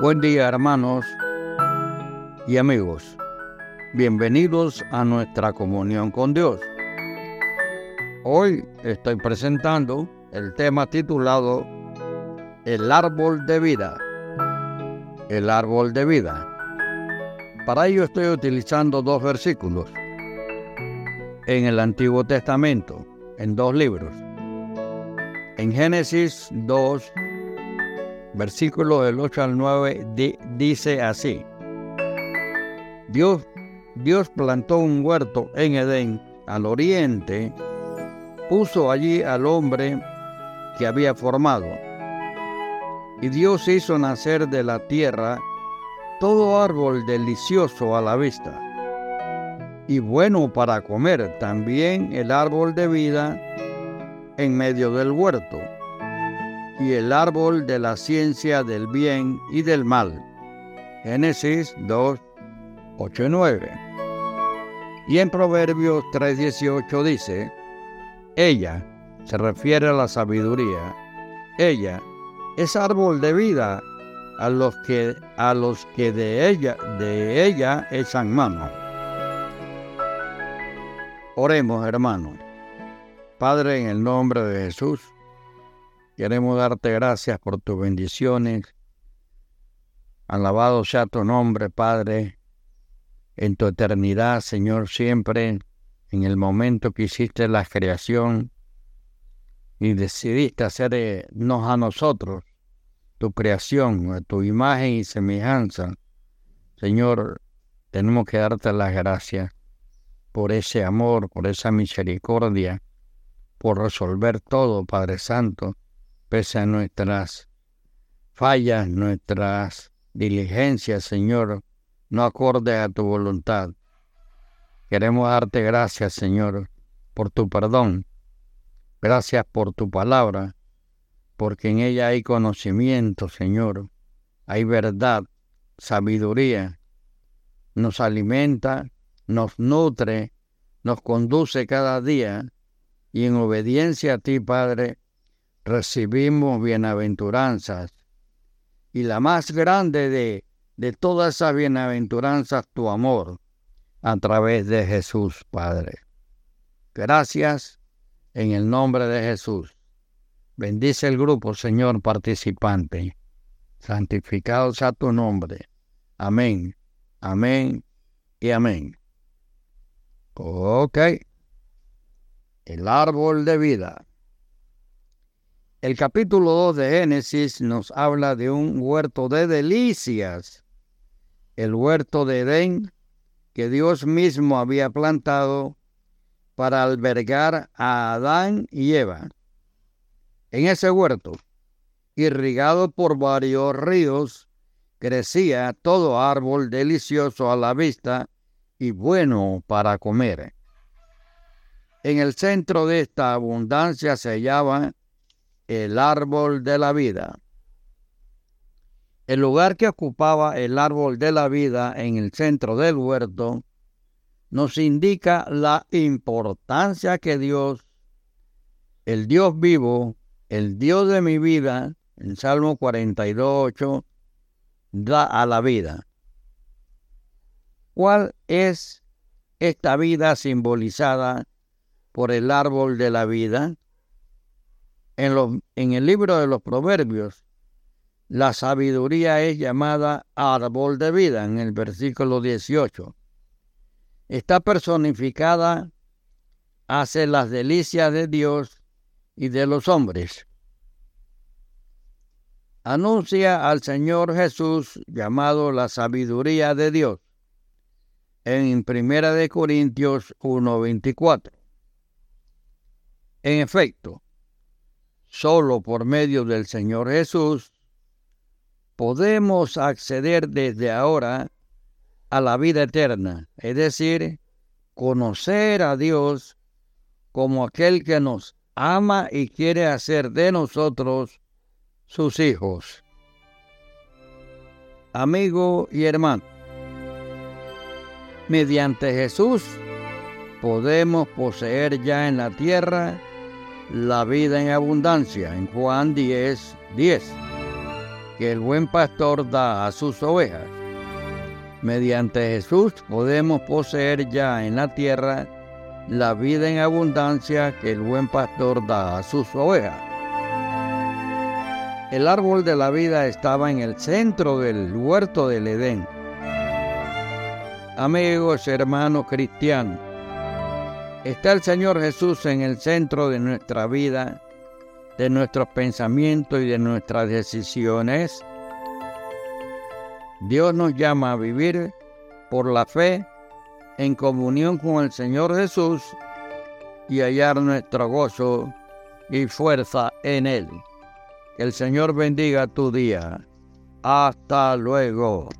Buen día hermanos y amigos. Bienvenidos a nuestra comunión con Dios. Hoy estoy presentando el tema titulado El árbol de vida. El árbol de vida. Para ello estoy utilizando dos versículos en el Antiguo Testamento, en dos libros. En Génesis 2, versículo del 8 al 9, dice así. Dios, Dios plantó un huerto en Edén, al oriente, puso allí al hombre que había formado. Y Dios hizo nacer de la tierra todo árbol delicioso a la vista y bueno para comer, también el árbol de vida en medio del huerto y el árbol de la ciencia del bien y del mal. Génesis 2, 8 y 9. Y en Proverbios 3:18 dice, ella, se refiere a la sabiduría, ella es árbol de vida a los que, a los que de ella, de ella echan mano. Oremos, hermanos. Padre, en el nombre de Jesús, Queremos darte gracias por tus bendiciones. Alabado sea tu nombre, Padre, en tu eternidad, Señor, siempre en el momento que hiciste la creación y decidiste hacernos a nosotros tu creación, tu imagen y semejanza. Señor, tenemos que darte las gracias por ese amor, por esa misericordia, por resolver todo, Padre Santo pese a nuestras fallas, nuestras diligencias, Señor, no acorde a tu voluntad. Queremos darte gracias, Señor, por tu perdón. Gracias por tu palabra, porque en ella hay conocimiento, Señor. Hay verdad, sabiduría. Nos alimenta, nos nutre, nos conduce cada día y en obediencia a ti, Padre, recibimos bienaventuranzas. Y la más grande de, de todas esas bienaventuranzas, tu amor, a través de Jesús, Padre. Gracias en el nombre de Jesús. Bendice el grupo, Señor participante. Santificado sea tu nombre. Amén, amén y amén. Ok. El árbol de vida. El capítulo 2 de Génesis nos habla de un huerto de delicias, el huerto de Edén que Dios mismo había plantado para albergar a Adán y Eva. En ese huerto, irrigado por varios ríos, crecía todo árbol delicioso a la vista y bueno para comer. En el centro de esta abundancia se hallaba el árbol de la vida. El lugar que ocupaba el árbol de la vida en el centro del huerto nos indica la importancia que Dios, el Dios vivo, el Dios de mi vida, en Salmo 42, da a la vida. ¿Cuál es esta vida simbolizada por el árbol de la vida? En, el libro de los Proverbios, la sabiduría es llamada árbol de vida en el versículo 18. Está personificada hace las delicias de Dios y de los hombres. Anuncia al Señor Jesús llamado la sabiduría de Dios en Primera de Corintios 1:24. En efecto, Solo por medio del Señor Jesús podemos acceder desde ahora a la vida eterna, es decir, conocer a Dios como aquel que nos ama y quiere hacer de nosotros sus hijos. Amigo y hermano, mediante Jesús podemos poseer ya en la tierra la vida en abundancia en Juan 10, 10. que el buen pastor da a sus ovejas. Mediante Jesús podemos poseer ya en la tierra la vida en abundancia que el buen pastor da a sus ovejas. El árbol de la vida estaba en el centro del huerto del Edén. Amigos, hermanos cristianos, está el Señor Jesús en el centro de nuestra vida, de nuestros pensamientos y de nuestras decisiones. Dios nos llama a vivir por la fe en comunión con el Señor Jesús y hallar nuestro gozo y fuerza en Él. Que el Señor bendiga tu día. Hasta luego.